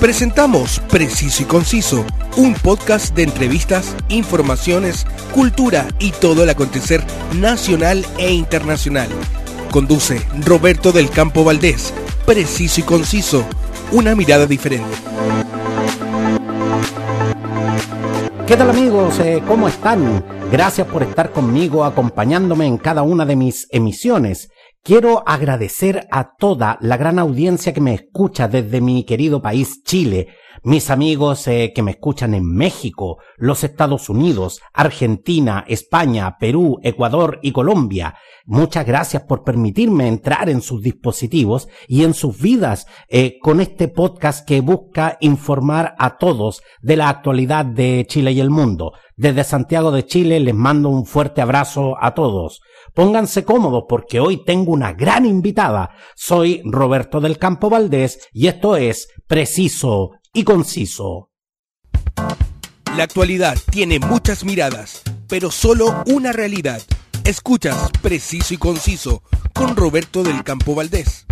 Presentamos Preciso y Conciso, un podcast de entrevistas, informaciones, cultura y todo el acontecer nacional e internacional. Conduce Roberto del Campo Valdés. Preciso y Conciso, una mirada diferente. ¿Qué tal amigos? Eh, ¿Cómo están? Gracias por estar conmigo acompañándome en cada una de mis emisiones. Quiero agradecer a toda la gran audiencia que me escucha desde mi querido país Chile, mis amigos eh, que me escuchan en México, los Estados Unidos, Argentina, España, Perú, Ecuador y Colombia. Muchas gracias por permitirme entrar en sus dispositivos y en sus vidas eh, con este podcast que busca informar a todos de la actualidad de Chile y el mundo. Desde Santiago de Chile les mando un fuerte abrazo a todos. Pónganse cómodos porque hoy tengo una gran invitada. Soy Roberto del Campo Valdés y esto es Preciso y Conciso. La actualidad tiene muchas miradas, pero solo una realidad. Escuchas Preciso y Conciso con Roberto del Campo Valdés.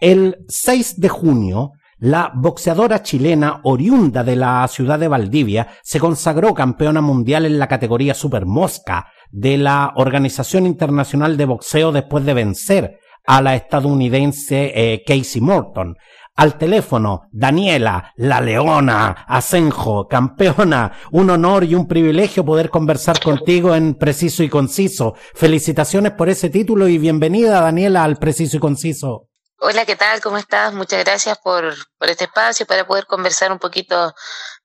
El 6 de junio, la boxeadora chilena oriunda de la ciudad de Valdivia se consagró campeona mundial en la categoría Super Mosca de la Organización Internacional de Boxeo después de vencer a la estadounidense eh, Casey Morton. Al teléfono, Daniela, la leona, Asenjo, campeona, un honor y un privilegio poder conversar contigo en Preciso y Conciso. Felicitaciones por ese título y bienvenida, Daniela, al Preciso y Conciso. Hola, ¿qué tal? ¿Cómo estás? Muchas gracias por, por este espacio para poder conversar un poquito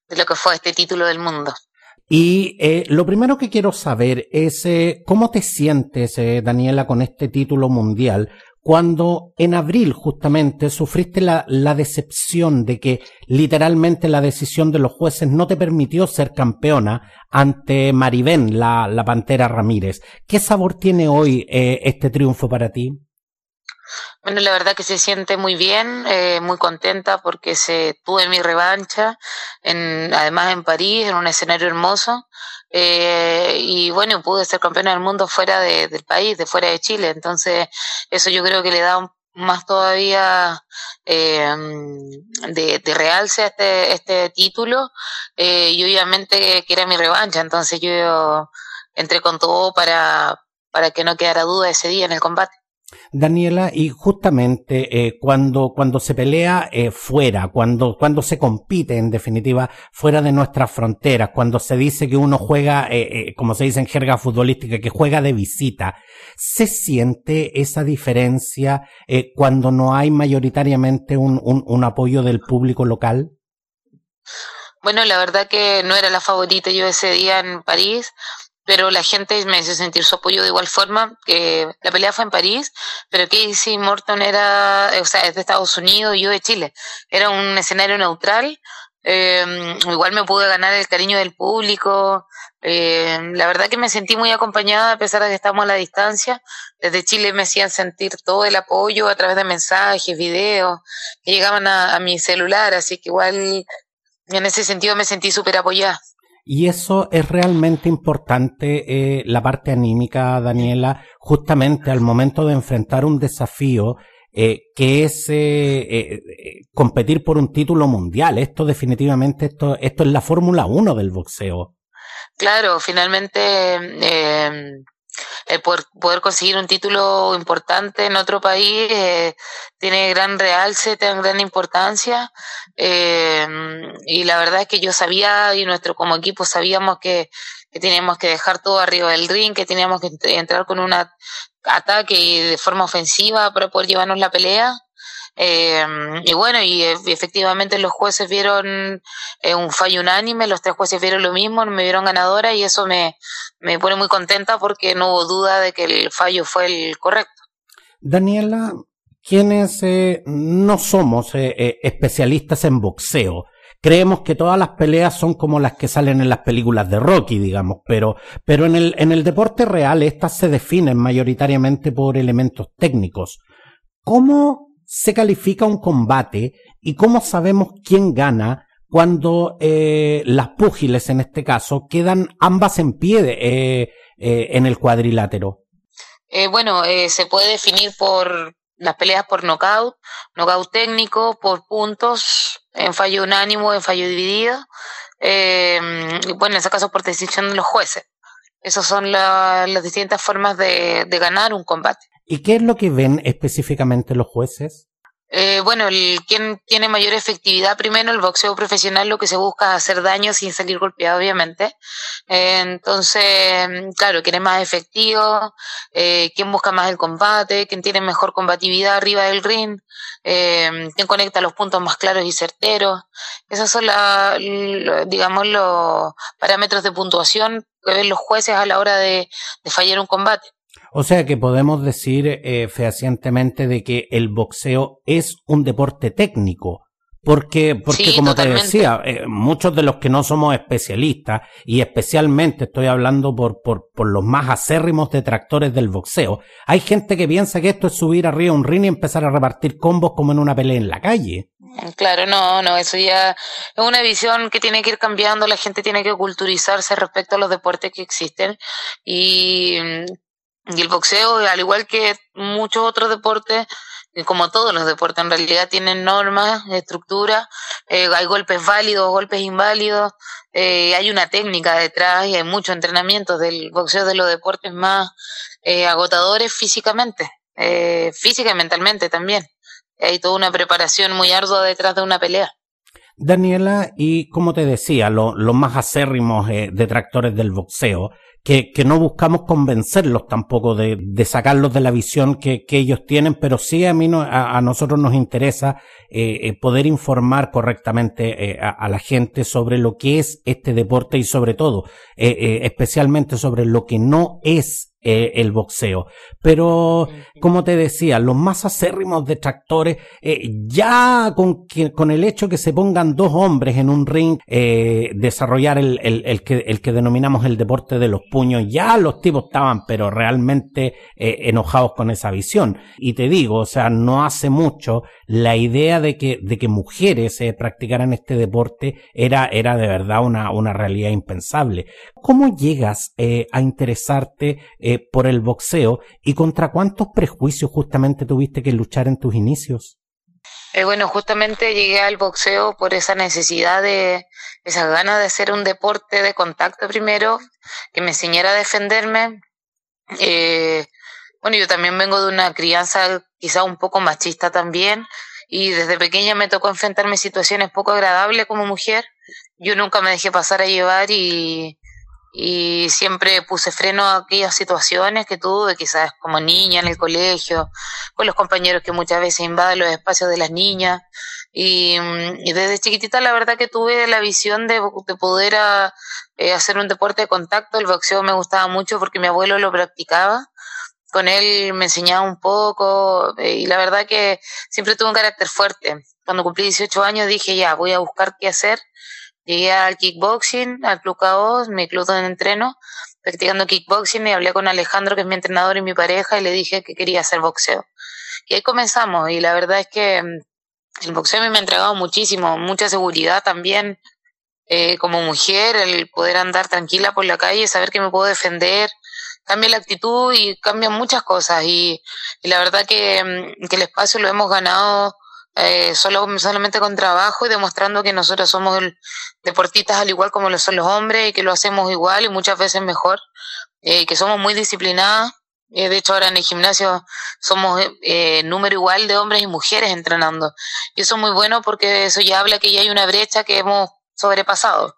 de lo que fue este título del mundo. Y eh, lo primero que quiero saber es eh, cómo te sientes, eh, Daniela, con este título mundial, cuando en abril justamente sufriste la, la, decepción de que literalmente la decisión de los jueces no te permitió ser campeona ante Maribén, la, Pantera Ramírez. ¿Qué sabor tiene hoy este triunfo para ti? Bueno, la verdad que se siente muy bien, eh, muy contenta porque se tuve mi revancha, en, además en París, en un escenario hermoso. Eh, y bueno, pude ser campeona del mundo fuera de, del país, de fuera de Chile. Entonces, eso yo creo que le da más todavía eh, de, de, realce a este, este título. Eh, y obviamente que era mi revancha. Entonces yo entré con todo para, para que no quedara duda ese día en el combate. Daniela, y justamente eh, cuando, cuando se pelea eh, fuera, cuando, cuando se compite en definitiva fuera de nuestras fronteras, cuando se dice que uno juega, eh, eh como se dice en jerga futbolística, que juega de visita, ¿se siente esa diferencia cuando no hay mayoritariamente un, un apoyo del público local? Bueno, la verdad que no era la favorita yo ese día en París, pero la gente me hizo sentir su apoyo de igual forma, que la pelea fue en París, pero Casey Morton era, o sea, es de Estados Unidos y yo de Chile. Era un escenario neutral, eh, igual me pude ganar el cariño del público, eh, la verdad que me sentí muy acompañada a pesar de que estamos a la distancia. Desde Chile me hacían sentir todo el apoyo a través de mensajes, videos que llegaban a, a mi celular, así que igual en ese sentido me sentí súper apoyada. Y eso es realmente importante, eh, la parte anímica, Daniela, justamente al momento de enfrentar un desafío eh, que es eh, eh, competir por un título mundial. Esto definitivamente, esto, esto es la Fórmula 1 del boxeo. Claro, finalmente eh, el poder, poder, conseguir un título importante en otro país eh, tiene gran realce, tiene gran importancia. Eh, y la verdad es que yo sabía y nuestro como equipo sabíamos que, que teníamos que dejar todo arriba del ring, que teníamos que entrar con un ataque de forma ofensiva para poder llevarnos la pelea. Eh, y bueno, y, y, efectivamente los jueces vieron eh, un fallo unánime, los tres jueces vieron lo mismo, me vieron ganadora y eso me, me pone muy contenta porque no hubo duda de que el fallo fue el correcto. Daniela, quienes eh, no somos eh, especialistas en boxeo, creemos que todas las peleas son como las que salen en las películas de Rocky, digamos, pero, pero en el, en el deporte real estas se definen mayoritariamente por elementos técnicos. ¿Cómo se califica un combate y cómo sabemos quién gana cuando eh, las púgiles, en este caso, quedan ambas en pie eh, eh, en el cuadrilátero? bueno, se puede definir por las peleas por knockout, knockout técnico, por puntos, en fallo unánimo, en fallo dividido, eh, bueno, en ese caso por decisión de los jueces. Esas son las distintas formas de ganar un combate. ¿Y qué es lo que ven específicamente los jueces? Eh, bueno, el quien tiene mayor efectividad primero, el boxeo profesional lo que se busca es hacer daño sin salir golpeado, obviamente. Eh, entonces, claro, quién es más efectivo, eh, quién busca más el combate, quién tiene mejor combatividad arriba del ring, eh, quién conecta los puntos más claros y certeros. Esos son, la, digamos, los parámetros de puntuación que ven los jueces a la hora de fallar un combate. O sea que podemos decir eh, fehacientemente de que el boxeo es un deporte técnico. Porque, porque como te decía, eh, muchos de los que no somos especialistas, y especialmente estoy hablando por, por, por los más acérrimos detractores del boxeo, hay gente que piensa que esto es subir arriba un ring y empezar a repartir combos como en una pelea en la calle. Claro, no, no, eso ya es una visión que tiene que ir cambiando, la gente tiene que culturizarse respecto a los deportes que existen y y el boxeo, al igual que muchos otros deportes, como todos los deportes en realidad tienen normas, estructura, eh, hay golpes válidos, golpes inválidos, eh, hay una técnica detrás y hay mucho entrenamiento del boxeo de los deportes más eh, agotadores físicamente, física y mentalmente también. Hay toda una preparación muy ardua detrás de una pelea. Daniela, y como te decía, los más acérrimos detractores del boxeo, que, que no buscamos convencerlos tampoco de, de sacarlos de la visión que, que, ellos tienen, pero sí a mí no, a, nosotros nos interesa eh, eh, poder informar correctamente eh, a, a, la gente sobre lo que es este deporte y sobre todo, especialmente sobre lo que no es eh, el boxeo. Pero, como te decía, los más acérrimos detractores, eh, ya con, que, con el hecho que se pongan dos hombres en un ring, eh, desarrollar el, el, que, el que denominamos el deporte de los puños, ya los tipos estaban, pero realmente enojados con esa visión. Y te digo, o sea, no hace mucho la idea de que, de que mujeres practicaran este deporte era, era de verdad una, una realidad impensable. ¿Cómo llegas a interesarte eh, por el boxeo y contra cuántos prejuicios justamente tuviste que luchar en tus inicios? Eh, bueno, justamente llegué al boxeo por esa necesidad de, esa ganas de hacer un deporte de contacto primero, que me enseñara a defenderme. Eh, bueno, yo también vengo de una crianza quizá un poco machista también, y desde pequeña me tocó enfrentarme situaciones poco agradables como mujer. Yo nunca me dejé pasar a llevar y, y siempre puse freno a aquellas situaciones que tuve, quizás como niña en el colegio, con los compañeros que muchas veces invaden los espacios de las niñas. Y, mm, desde chiquitita la verdad que tuve la visión de, de poder ah, eh, hacer un deporte de contacto. El boxeo me gustaba mucho porque mi abuelo lo practicaba. Con él me enseñaba un poco eh, y la verdad que siempre tuve un carácter fuerte. Cuando cumplí 18 años dije ya, voy a buscar qué hacer Llegué al kickboxing, al Club Caos, mi club donde entreno, practicando kickboxing y hablé con Alejandro, que es mi entrenador y mi pareja, y le dije que quería hacer boxeo. Y ahí comenzamos, y la verdad es que mm, el boxeo a mí me ha entregado muchísimo, mucha seguridad también, eh, como mujer, el poder andar tranquila por la calle, saber que me puedo defender, cambia la actitud y cambian muchas cosas. Y, la verdad mm, que el espacio lo hemos ganado eh, solo, solamente con trabajo y demostrando que nosotros somos deportistas al igual como lo son los hombres y que lo hacemos igual y muchas veces mejor, eh, que somos muy disciplinadas. Eh, de hecho, ahora en el gimnasio somos eh, número igual de hombres y mujeres entrenando. Y eso es muy bueno porque eso ya habla que ya hay una brecha que hemos sobrepasado,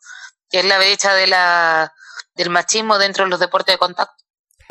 que es la brecha de la, del machismo dentro de los deportes de contacto.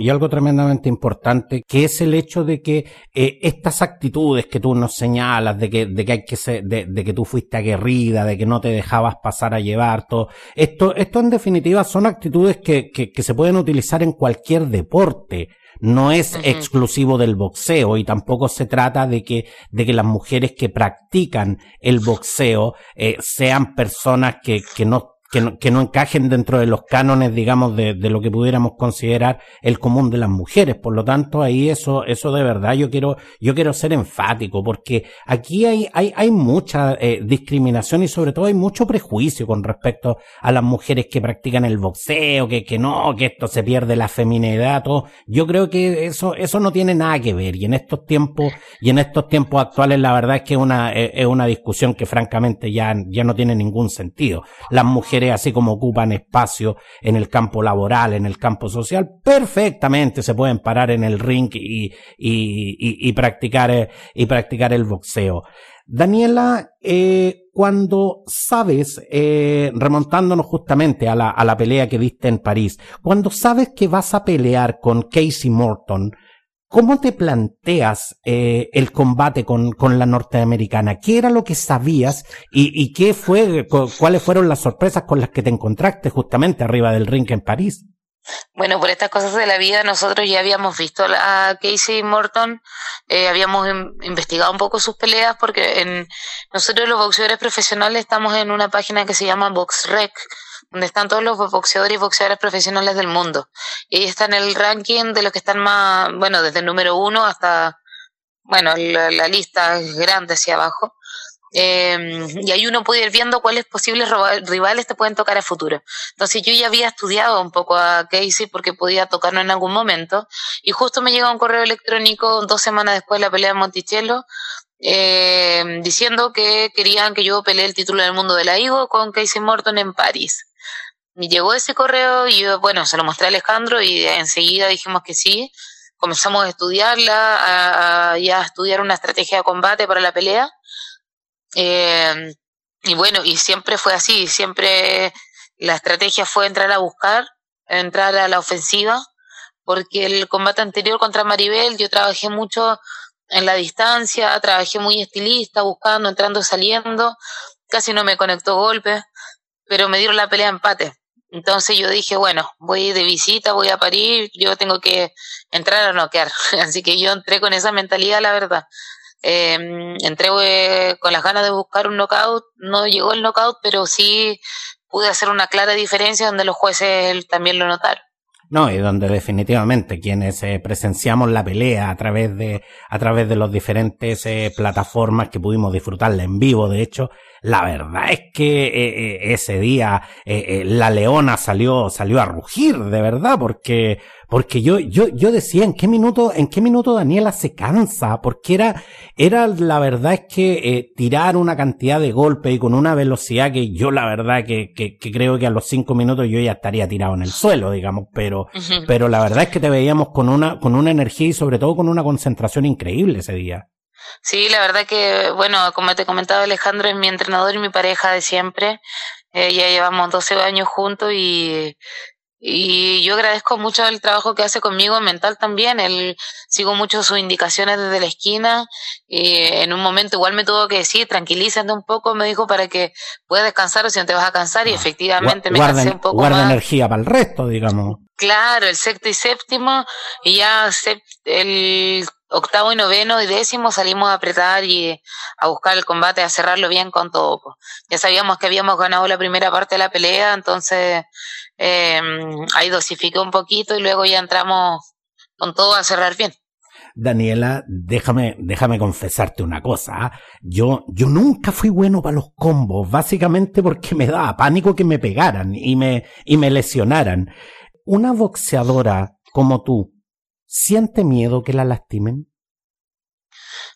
Y algo tremendamente importante, que es el hecho de que eh, estas actitudes que tú nos señalas, de que, de que hay que ser, de, de, que tú fuiste aguerrida, de que no te dejabas pasar a llevar, todo, esto, esto en definitiva son actitudes que, que, que se pueden utilizar en cualquier deporte no es uh -huh. exclusivo del boxeo y tampoco se trata de que, de que las mujeres que practican el boxeo eh, sean personas que, que no que no, que no encajen dentro de los cánones, digamos, de, de, lo que pudiéramos considerar el común de las mujeres. Por lo tanto, ahí eso, eso de verdad yo quiero, yo quiero ser enfático, porque aquí hay, hay, hay mucha eh, discriminación y sobre todo hay mucho prejuicio con respecto a las mujeres que practican el boxeo, que, que no, que esto se pierde la feminidad, todo. Yo creo que eso, eso no tiene nada que ver. Y en estos tiempos, y en estos tiempos actuales, la verdad es que una, es una discusión que francamente ya, ya no tiene ningún sentido. Las mujeres así como ocupan espacio en el campo laboral, en el campo social, perfectamente se pueden parar en el ring y, y, y, practicar, eh, y practicar el boxeo. Daniela, eh, cuando sabes, eh, remontándonos justamente a la, a la pelea que viste en París, cuando sabes que vas a pelear con Casey Morton, ¿Cómo te planteas eh, el combate con, con, la norteamericana? ¿Qué era lo que sabías y, y qué fue, cuáles fueron las sorpresas con las que te encontraste justamente arriba del ring en París? Bueno, por estas cosas de la vida, nosotros ya habíamos visto a Casey Morton, eh, habíamos investigado un poco sus peleas, porque en, nosotros los boxeadores profesionales estamos en una página que se llama BoxRec, donde están todos los boxeadores y boxeadoras profesionales del mundo. Y está en el ranking de los que están más, bueno, desde el número uno hasta, bueno, la, lista es grande hacia abajo. Eh, y ahí uno puede ir viendo cuáles posibles rivales te pueden tocar a futuro. Entonces yo ya había estudiado un poco a Casey porque podía tocarlo en algún momento y justo me llegó un correo electrónico dos semanas después de la pelea de Monticello eh, diciendo que querían que yo pelee el título del mundo de la IGO con Casey Morton en París. Me llegó ese correo y yo, bueno, se lo mostré a Alejandro y enseguida dijimos que sí. Comenzamos a estudiarla, a, a, a estudiar una estrategia de combate para la pelea. Eh, y bueno, y siempre fue así, siempre la estrategia fue entrar a buscar, entrar a la ofensiva, porque el combate anterior contra Maribel yo trabajé mucho en la distancia, trabajé muy estilista, buscando, entrando, saliendo, casi no me conectó golpe, pero me dieron la pelea empate. Entonces yo dije, bueno, voy de visita, voy a parir, yo tengo que entrar a noquear. Así que yo entré con esa mentalidad, la verdad. Eh, entré eh, con las ganas de buscar un knockout, no llegó el knockout, pero sí pude hacer una clara diferencia donde los jueces también lo notaron. No, y donde definitivamente quienes eh, presenciamos la pelea a través de, a través de los diferentes eh, plataformas que pudimos disfrutarla en vivo, de hecho, la verdad es que eh, eh ese día eh, la leona salió, salió a rugir, de verdad, porque, porque yo, yo, yo decía en qué minuto, en qué minuto Daniela se cansa, porque era, era la verdad es que eh, tirar una cantidad de golpes y con una velocidad que yo la verdad que, que, que, creo que a los cinco minutos yo ya estaría tirado en el suelo, digamos, pero, uh -huh. pero la verdad es que te veíamos con una, con una energía y sobre todo con una concentración increíble ese día. Sí, la verdad que, bueno, como te comentaba Alejandro, es mi entrenador y mi pareja de siempre. Eh, ya llevamos 12 años juntos y, y yo agradezco mucho el trabajo que hace conmigo mental también. Él sigo mucho sus indicaciones desde la esquina y en un momento igual me tuvo que decir, tranquilízate un poco, me dijo para que puedas descansar o si no te vas a cansar y efectivamente me guarda, cansé un poco guarda más. energía para el resto, digamos. Claro, el sexto y séptimo y ya el octavo y noveno y décimo salimos a apretar y a buscar el combate, a cerrarlo bien con todo. Ya sabíamos que habíamos ganado la primera parte de la pelea, entonces eh, ahí dosifiqué un poquito y luego ya entramos con todo a cerrar bien. Daniela, déjame, déjame confesarte una cosa. ¿ah? Yo, yo nunca fui bueno para los combos, básicamente porque me daba pánico que me pegaran y me, y me lesionaran. Una boxeadora como tú, ¿siente miedo que la lastimen?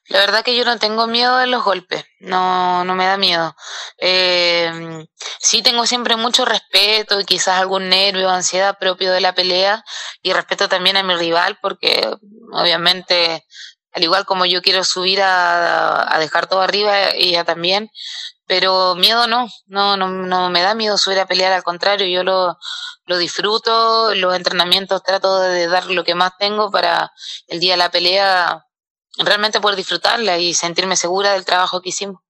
La verdad que yo no tengo miedo de los golpes, no, no me da miedo. Eh, sí tengo siempre mucho respeto y quizás algún nervio o ansiedad propio de la pelea y respeto también a mi rival porque obviamente al igual como yo quiero subir a, a dejar todo arriba, ella también, pero miedo no, no, no, no me da miedo subir a pelear, al contrario, yo lo, lo disfruto, los entrenamientos trato de dar lo que más tengo para el día de la pelea realmente poder disfrutarla y sentirme segura del trabajo que hicimos.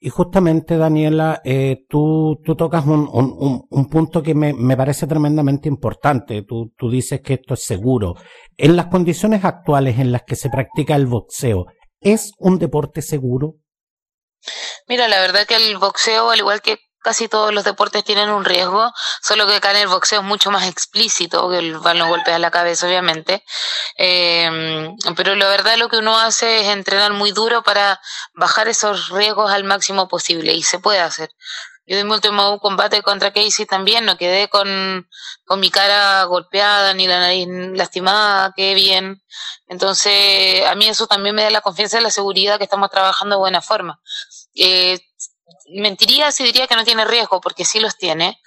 Y justamente, Daniela, eh, tú, tú tocas un, un, un punto que me, me, parece tremendamente importante. Tú, tú dices que esto es seguro. En las condiciones actuales en las que se practica el boxeo, ¿es un deporte seguro? Mira, la verdad que el boxeo, al igual que casi todos los deportes tienen un riesgo, solo que acá en el boxeo es mucho más explícito, que van los golpes a la cabeza, obviamente. Eh, pero la verdad lo que uno hace es entrenar muy duro para bajar esos riesgos al máximo posible y se puede hacer. Yo de mi último combate contra Casey también no quedé con, con mi cara golpeada ni la nariz lastimada, qué bien. Entonces, a mí eso también me da la confianza y la seguridad que estamos trabajando de buena forma. Eh, mentiría si diría que no tiene riesgo, porque sí los tiene.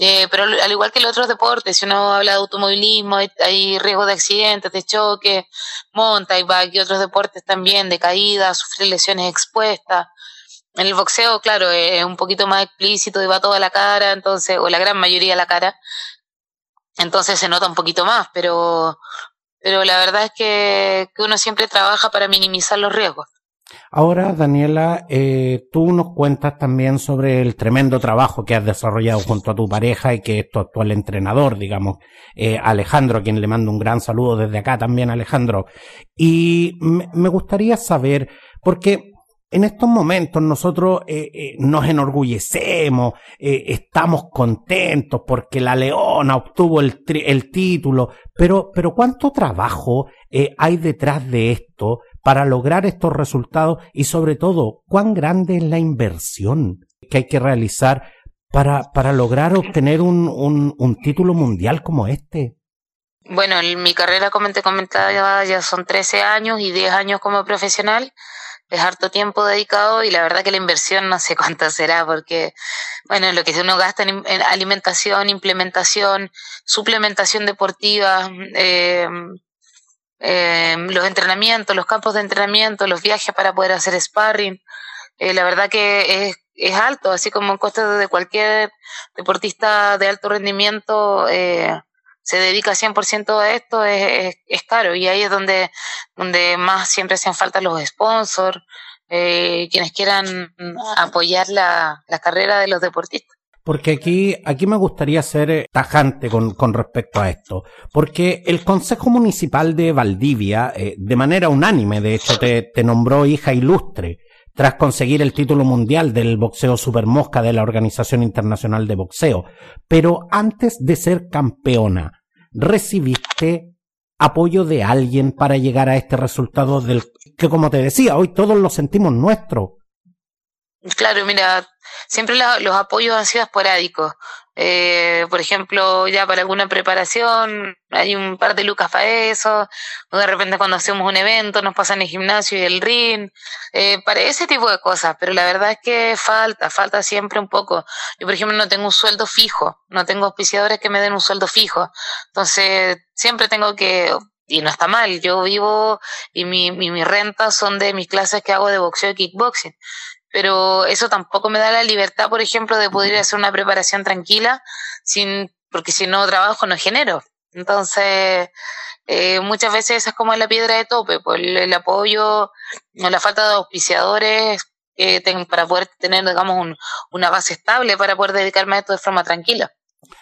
Eh, pero al igual que los otros deportes, si uno habla de automovilismo, hay, riesgo de accidentes, de choque, mountain bike y otros deportes también, de caída, sufrir lesiones expuestas. En el boxeo, claro, es un poquito más explícito y va toda la cara, entonces, o la gran mayoría de la cara, entonces se nota un poquito más, pero, pero la verdad es que uno siempre trabaja para minimizar los riesgos. Ahora, Daniela, eh, tú nos cuentas también sobre el tremendo trabajo que has desarrollado junto a tu pareja y que es tu actual entrenador, digamos, eh, Alejandro, a quien le mando un gran saludo desde acá también, Alejandro. Y me gustaría saber, porque en estos momentos nosotros eh, eh, nos enorgullecemos, eh, estamos contentos porque la Leona obtuvo el, el título, pero, pero ¿cuánto trabajo hay detrás de esto para lograr estos resultados y sobre todo, cuán grande es la inversión que hay que realizar para, para lograr obtener un, un, un título mundial como este? Bueno, en mi carrera, como te comentaba, ya son 13 años y 10 años como profesional es harto tiempo dedicado y la verdad que la inversión no sé cuánto será porque, bueno, lo que uno gasta en, alimentación, implementación, suplementación deportiva, eh, los entrenamientos, los campos de entrenamiento, los viajes para poder hacer sparring, eh, la verdad que es, es alto, así como el coste de cualquier deportista de alto rendimiento. Eh, se dedica 100% a esto es, es, caro y ahí es donde, donde más siempre hacen falta los sponsors, eh, quienes quieran apoyar la, la carrera de los deportistas. Porque aquí, aquí me gustaría ser tajante con, con respecto a esto. Porque el Consejo Municipal de Valdivia, eh, de manera unánime, de hecho, te, te nombró hija ilustre tras conseguir el título mundial del boxeo supermosca de la Organización Internacional de Boxeo. Pero antes de ser campeona, ¿recibiste apoyo de alguien para llegar a este resultado del que, como te decía, hoy todos lo sentimos nuestro? Claro, mira, siempre los apoyos han sido esporádicos. Eh, por ejemplo, ya para alguna preparación hay un par de lucas para eso, o de repente cuando hacemos un evento nos pasan el gimnasio y el ring, eh, para ese tipo de cosas, pero la verdad es que falta, falta siempre un poco. Yo, por ejemplo, no tengo un sueldo fijo, no tengo auspiciadores que me den un sueldo fijo, entonces siempre tengo que y no está mal, yo vivo y mi, mi, mi renta son de mis clases que hago de boxeo y kickboxing pero eso tampoco me da la libertad, por ejemplo, de poder hacer una preparación tranquila, sin, porque si no trabajo no genero. Entonces, eh, muchas veces esa es como la piedra de tope, pues el, apoyo o la falta de auspiciadores eh, para poder tener, digamos, una base estable para poder dedicarme a esto de forma tranquila.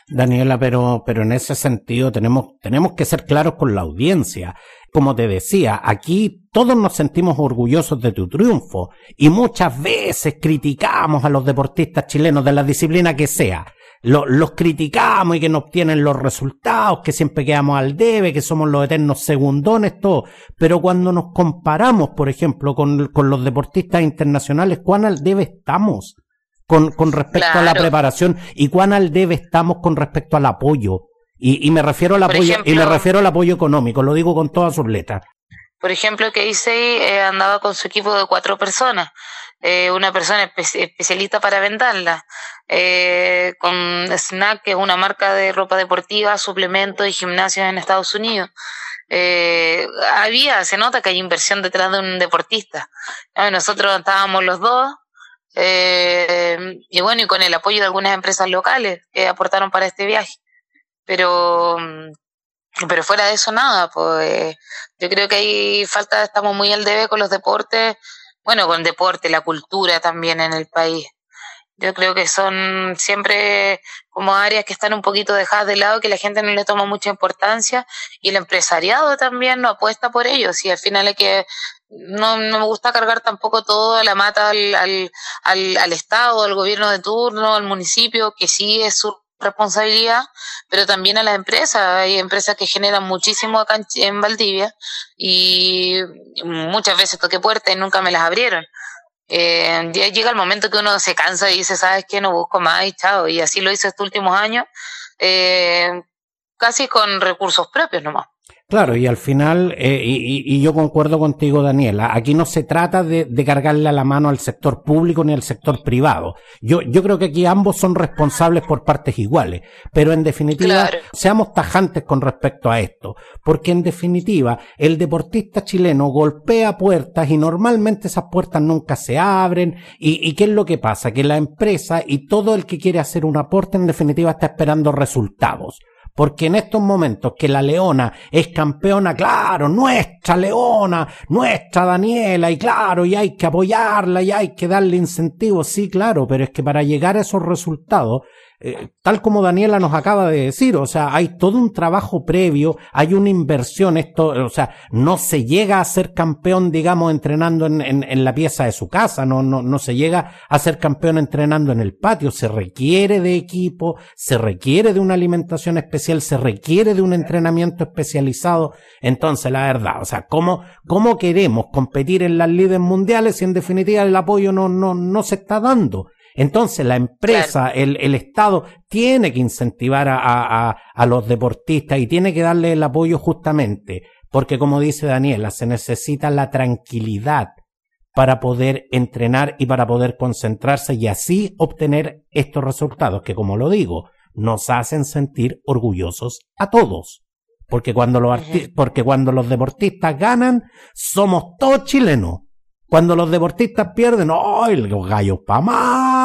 Daniela, pero, pero en ese sentido tenemos, tenemos que ser claros con la audiencia. Como te decía, aquí todos nos sentimos orgullosos de tu triunfo y muchas veces criticamos a los deportistas chilenos de la disciplina que sea. Los, criticamos y que no obtienen los resultados, que siempre quedamos al debe, que somos los eternos segundones, todo. Pero cuando nos comparamos, por ejemplo, con, con los deportistas internacionales, ¿cuán al debe estamos? Con, con respecto a la preparación y cuán al debe estamos con respecto al apoyo. Y, y me refiero al apoyo, y me refiero al apoyo económico, lo digo con todas sus letras. Por ejemplo, que dice eh, andaba con su equipo de cuatro personas, eh, una persona especialista para venderla, eh, con Snack, que es una marca de ropa deportiva, suplementos y gimnasios en Estados Unidos. Eh, había, se nota que hay inversión detrás de un deportista. Nosotros estábamos los dos, eh, y bueno, y con el apoyo de algunas empresas locales que aportaron para este viaje. Pero, mm, pero fuera de eso nada, pues yo creo que hay falta, estamos muy al debe con los deportes, bueno, con deporte, la cultura también en el país. Yo creo que son siempre como áreas que están un poquito dejadas de lado, que la gente no le toma mucha importancia y el empresariado también no apuesta por ellos. Y al final es que no, no me gusta cargar tampoco todo la mata al, al, al, al Estado, al gobierno de turno, al municipio, que sí es su responsabilidad, pero también a las empresas. Hay empresas que generan muchísimo acá en, Valdivia y muchas veces toqué puertas y nunca me las abrieron. Eh, llega el momento que uno se cansa y dice, ¿sabes qué? No busco más y chao. Y así lo hice estos últimos años, eh, casi con recursos propios nomás. Claro, y al final, eh, y, y, yo concuerdo contigo, Daniela, aquí no se trata de, de, cargarle a la mano al sector público ni al sector privado. Yo, yo creo que aquí ambos son responsables por partes iguales, pero en definitiva, seamos tajantes con respecto a esto, porque en definitiva, el deportista chileno golpea puertas y normalmente esas puertas nunca se abren, y, y ¿qué es lo que pasa? Que la empresa y todo el que quiere hacer un aporte en definitiva está esperando resultados. Porque en estos momentos que la Leona es campeona, claro, nuestra Leona, nuestra Daniela, y claro, y hay que apoyarla y hay que darle incentivos, sí, claro, pero es que para llegar a esos resultados eh, tal como Daniela nos acaba de decir, o sea, hay todo un trabajo previo, hay una inversión, esto, o sea, no se llega a ser campeón, digamos, entrenando en, en, la pieza de su casa, no, no, no se llega a ser campeón entrenando en el patio, se requiere de equipo, se requiere de una alimentación especial, se requiere de un entrenamiento especializado, entonces la verdad, o sea, ¿cómo, cómo queremos competir en las líderes mundiales si en definitiva el apoyo no, no, no se está dando? Entonces la empresa, el, el, Estado, tiene que incentivar a, a, a, los deportistas y tiene que darle el apoyo justamente, porque como dice Daniela, se necesita la tranquilidad para poder entrenar y para poder concentrarse y así obtener estos resultados que, como lo digo, nos hacen sentir orgullosos a todos. Porque cuando los, porque cuando los deportistas ganan, somos todos chilenos. Cuando los deportistas pierden, ¡ay, los gallos pa'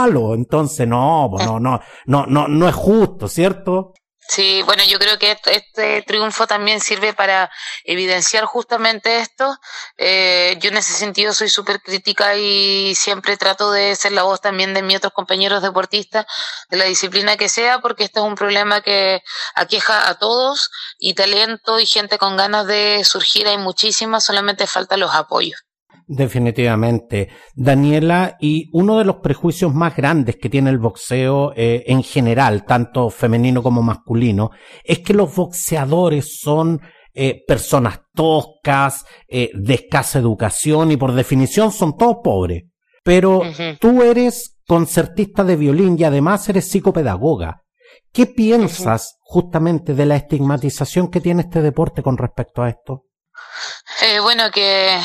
malo! Entonces, no, no, no, no, no, no es justo, ¿cierto? Sí, bueno, yo creo que este, triunfo también sirve para evidenciar justamente esto. Eh, yo en ese sentido soy súper crítica y siempre trato de ser la voz también de mis otros compañeros deportistas, de la disciplina que sea, porque este es un problema que aqueja a todos y talento y gente con ganas de surgir hay muchísimas, solamente falta los apoyos. Definitivamente. Daniela, y uno de los prejuicios más grandes que tiene el boxeo eh, en general, tanto femenino como masculino, es que los boxeadores son eh, personas toscas, eh, de escasa educación y por definición son todos pobres. Pero uh -huh. tú eres concertista de violín y además eres psicopedagoga. ¿Qué piensas uh -huh. justamente de la estigmatización que tiene este deporte con respecto a esto? Eh, bueno, que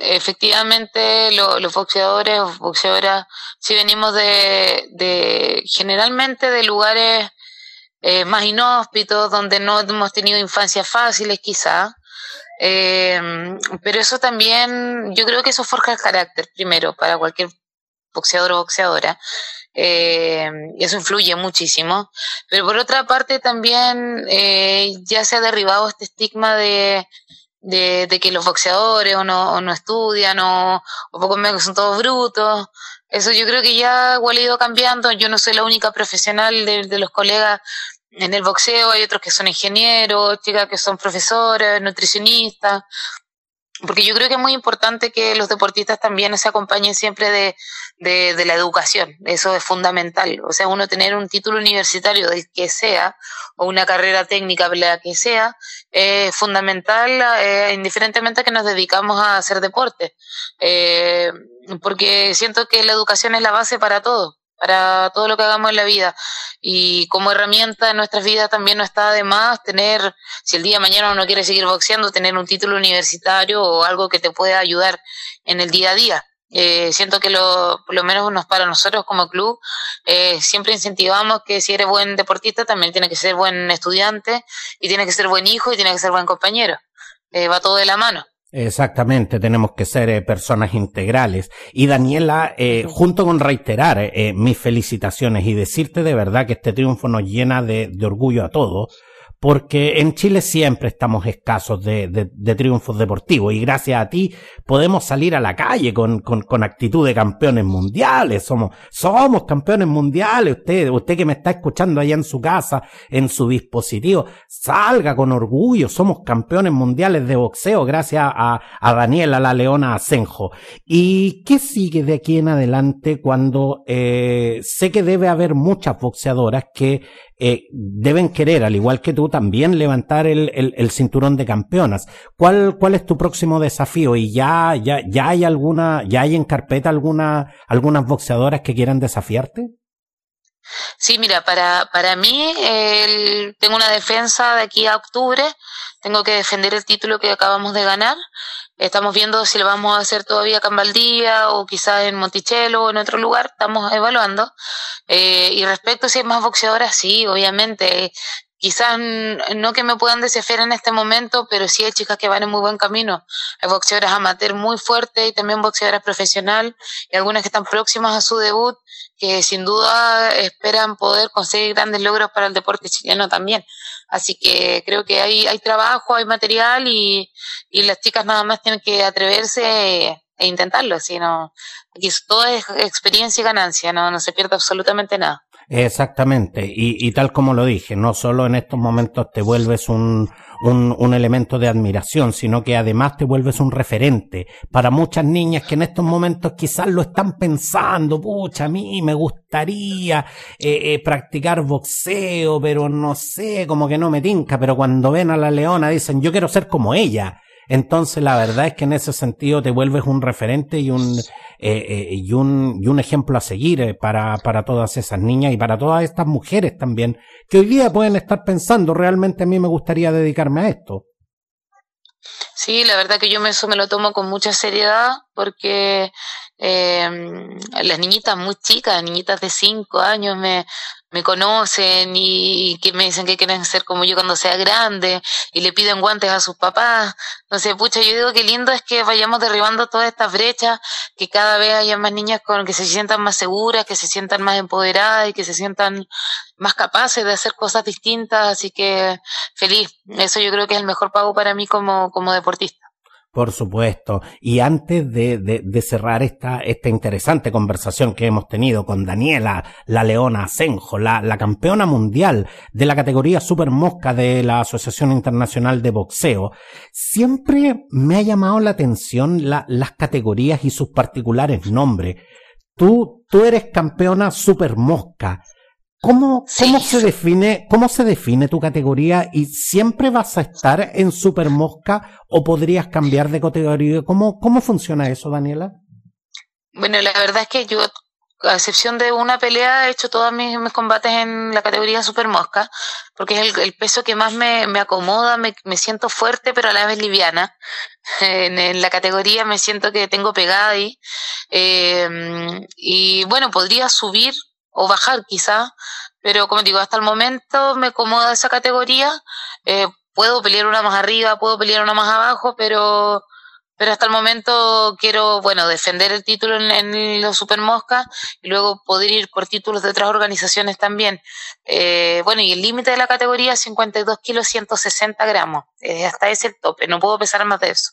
efectivamente lo, los boxeadores o boxeadoras, si venimos de, de generalmente de lugares eh, más inhóspitos, donde no hemos tenido infancias fáciles quizá, eh, pero eso también, yo creo que eso forja el carácter primero para cualquier boxeador o boxeadora. Eh, y eso influye muchísimo. Pero por otra parte también eh, ya se ha derribado este estigma de, de, de que los boxeadores o no, o no estudian o, o poco menos que son todos brutos. Eso yo creo que ya igual ha ido cambiando. Yo no soy la única profesional de, de los colegas en el boxeo. Hay otros que son ingenieros, chicas que son profesores, nutricionistas. Porque yo creo que es muy importante que los deportistas también se acompañen siempre de, de, de la educación. Eso es fundamental. O sea, uno tener un título universitario del que sea, o una carrera técnica la que sea, es fundamental, eh, indiferentemente a que nos dedicamos a hacer deporte. Eh, porque siento que la educación es la base para todo para todo lo que hagamos en la vida. Y como herramienta en nuestras vidas también no está de más tener, si el día de mañana uno quiere seguir boxeando, tener un título universitario o algo que te pueda ayudar en el día a día. Eh, siento que lo, por lo menos nos, para nosotros como club eh, siempre incentivamos que si eres buen deportista también tiene que ser buen estudiante y tiene que ser buen hijo y tiene que ser buen compañero. Eh, va todo de la mano. Exactamente, tenemos que ser eh, personas integrales. Y Daniela, eh, junto con reiterar eh, mis felicitaciones y decirte de verdad que este triunfo nos llena de, de orgullo a todos, porque en Chile siempre estamos escasos de, de, triunfos deportivos y gracias a ti podemos salir a la calle con, con, con, actitud de campeones mundiales. Somos, somos campeones mundiales. Usted, usted que me está escuchando allá en su casa, en su dispositivo, salga con orgullo. Somos campeones mundiales de boxeo gracias a, a Daniela la Leona Asenjo. ¿Y qué sigue de aquí en adelante cuando eh, sé que debe haber muchas boxeadoras que eh, deben querer, al igual que tú, también levantar el, el, cinturón de campeonas. ¿Cuál, ¿Cuál es tu próximo desafío? ¿Y ya, ya, ya hay alguna, ya hay en carpeta alguna, algunas boxeadoras que quieran desafiarte? Sí, mira, para, para mí tengo una defensa de aquí a octubre, tengo que defender el título que acabamos de ganar Estamos viendo si lo vamos a hacer todavía acá en o quizás en Monticello o en otro lugar, estamos evaluando. Eh, y respecto a si hay más boxeadoras, sí, obviamente. Quizás no que me puedan desafiar en este momento, pero sí hay chicas que van en muy buen camino. Hay boxeadoras amateur muy fuertes y también boxeadoras profesional y algunas que están próximas a su debut, que sin duda esperan poder conseguir grandes logros para el deporte chileno también. Así que creo que hay, hay trabajo, hay material y, y las chicas nada más tienen que atreverse e intentarlo. Así no, aquí todo es experiencia y ganancia, no, no se pierde absolutamente nada. Exactamente, y, y, tal como lo dije, no solo en estos momentos te vuelves un, un, un, elemento de admiración, sino que además te vuelves un referente para muchas niñas que en estos momentos quizás lo están pensando, pucha, a mí me gustaría eh, eh, practicar boxeo, pero no sé, como que no me tinca, pero cuando ven a la leona dicen, yo quiero ser como ella. Entonces la verdad es que en ese sentido te vuelves un referente y un, eh, eh, y, un, y un ejemplo a seguir eh, para, para todas esas niñas y para todas estas mujeres también, que hoy día pueden estar pensando, realmente a mí me gustaría dedicarme a esto. Sí, la verdad que yo me, eso me lo tomo con mucha seriedad porque eh, las niñitas muy chicas, niñitas de 5 años, me, me conocen y, que me dicen que quieren ser como yo cuando sea grande y le piden guantes a sus papás. Entonces, pucha, yo digo que lindo es que vayamos derribando todas estas brechas, que cada vez haya más niñas con que se sientan más seguras, que se sientan más empoderadas y que se sientan más capaces de hacer cosas distintas. Así que feliz. Eso yo creo que es el mejor pago para mí como, como deportista. Por supuesto. Y antes de, de, cerrar esta, esta interesante conversación que hemos tenido con Daniela, la Leona Asenjo, la, la campeona mundial de la categoría Super Mosca de la Asociación Internacional de Boxeo, siempre me ha llamado la atención la, las categorías y sus particulares nombres. Tú, tú eres campeona Super Mosca. ¿Cómo, cómo se define, cómo se define tu categoría y siempre vas a estar en Super Mosca o podrías cambiar de categoría? ¿Cómo, cómo funciona eso, Daniela? Bueno, la verdad es que yo, a excepción de una pelea, he hecho todos mis, combates en la categoría Super Mosca, porque es el, peso que más me, me acomoda, me, me, siento fuerte, pero a la vez liviana. En, en, la categoría me siento que tengo pegada ahí. Eh, y bueno, podría subir o bajar quizá, pero como digo, hasta el momento me acomoda esa categoría, eh, puedo pelear una más arriba, puedo pelear una más abajo, pero pero hasta el momento quiero, bueno, defender el título en, los Super Mosca y luego poder ir por títulos de otras organizaciones también. Eh, bueno, y el límite de la categoría es 52 kilos 160 gramos. Eh, hasta ese tope, no puedo pesar más de eso.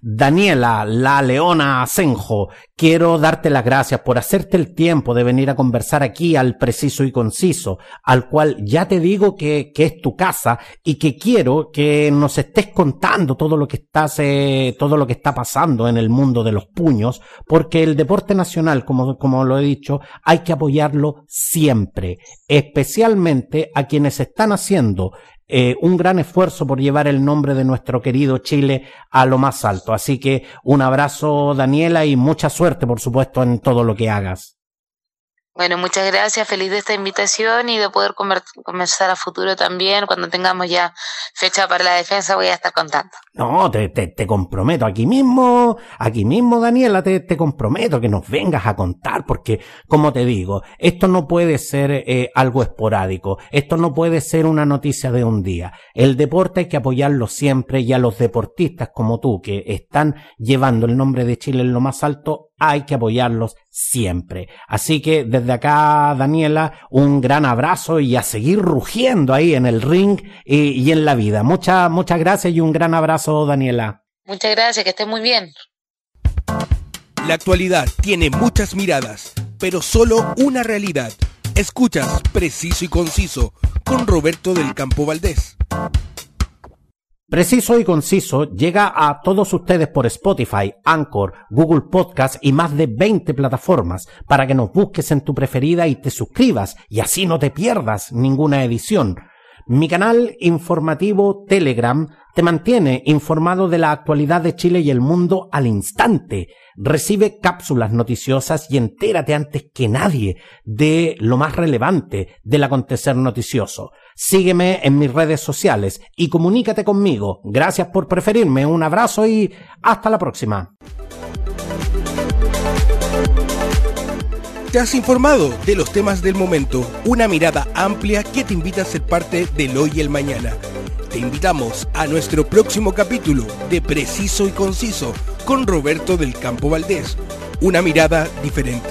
Daniela, la leona Asenjo, quiero darte las gracias por hacerte el tiempo de venir a conversar aquí al preciso y conciso, al cual ya te digo que, que es tu casa y que quiero que nos estés contando todo lo que estás, eh, todo lo que está pasando en el mundo de los puños, porque el deporte nacional, como, como lo he dicho, hay que apoyarlo siempre, especialmente a quienes están haciendo eh, un gran esfuerzo por llevar el nombre de nuestro querido Chile a lo más alto. Así que un abrazo, Daniela, y mucha suerte, por supuesto, en todo lo que hagas. Bueno, muchas gracias, feliz de esta invitación y de poder conversar a futuro también. Cuando tengamos ya fecha para la defensa voy a estar contando. No, te, te, te comprometo aquí mismo, aquí mismo, Daniela, te, te, comprometo que nos vengas a contar, porque, como te digo, esto no puede ser eh, algo esporádico, esto no puede ser una noticia de un día. El deporte hay que apoyarlo siempre y a los deportistas como tú, que están llevando el nombre de Chile en lo más alto, hay que apoyarlos siempre. Así que desde acá, Daniela, un gran abrazo y a seguir rugiendo ahí en el ring y, y en la vida. Muchas, muchas gracias y un gran abrazo, Daniela. Muchas gracias, que estés muy bien. La actualidad tiene muchas miradas, pero solo una realidad. Escuchas Preciso y Conciso con Roberto del Campo Valdés. Preciso y conciso llega a todos ustedes por Spotify, Anchor, Google Podcast y más de 20 plataformas para que nos busques en tu preferida y te suscribas y así no te pierdas ninguna edición. Mi canal informativo Telegram te mantiene informado de la actualidad de Chile y el mundo al instante. Recibe cápsulas noticiosas y entérate antes que nadie de lo más relevante del acontecer noticioso. Sígueme en mis redes sociales y comunícate conmigo. Gracias por preferirme. Un abrazo y hasta la próxima. Te has informado de los temas del momento, una mirada amplia que te invita a ser parte del hoy y el mañana. Te invitamos a nuestro próximo capítulo de Preciso y Conciso con Roberto del Campo Valdés, una mirada diferente.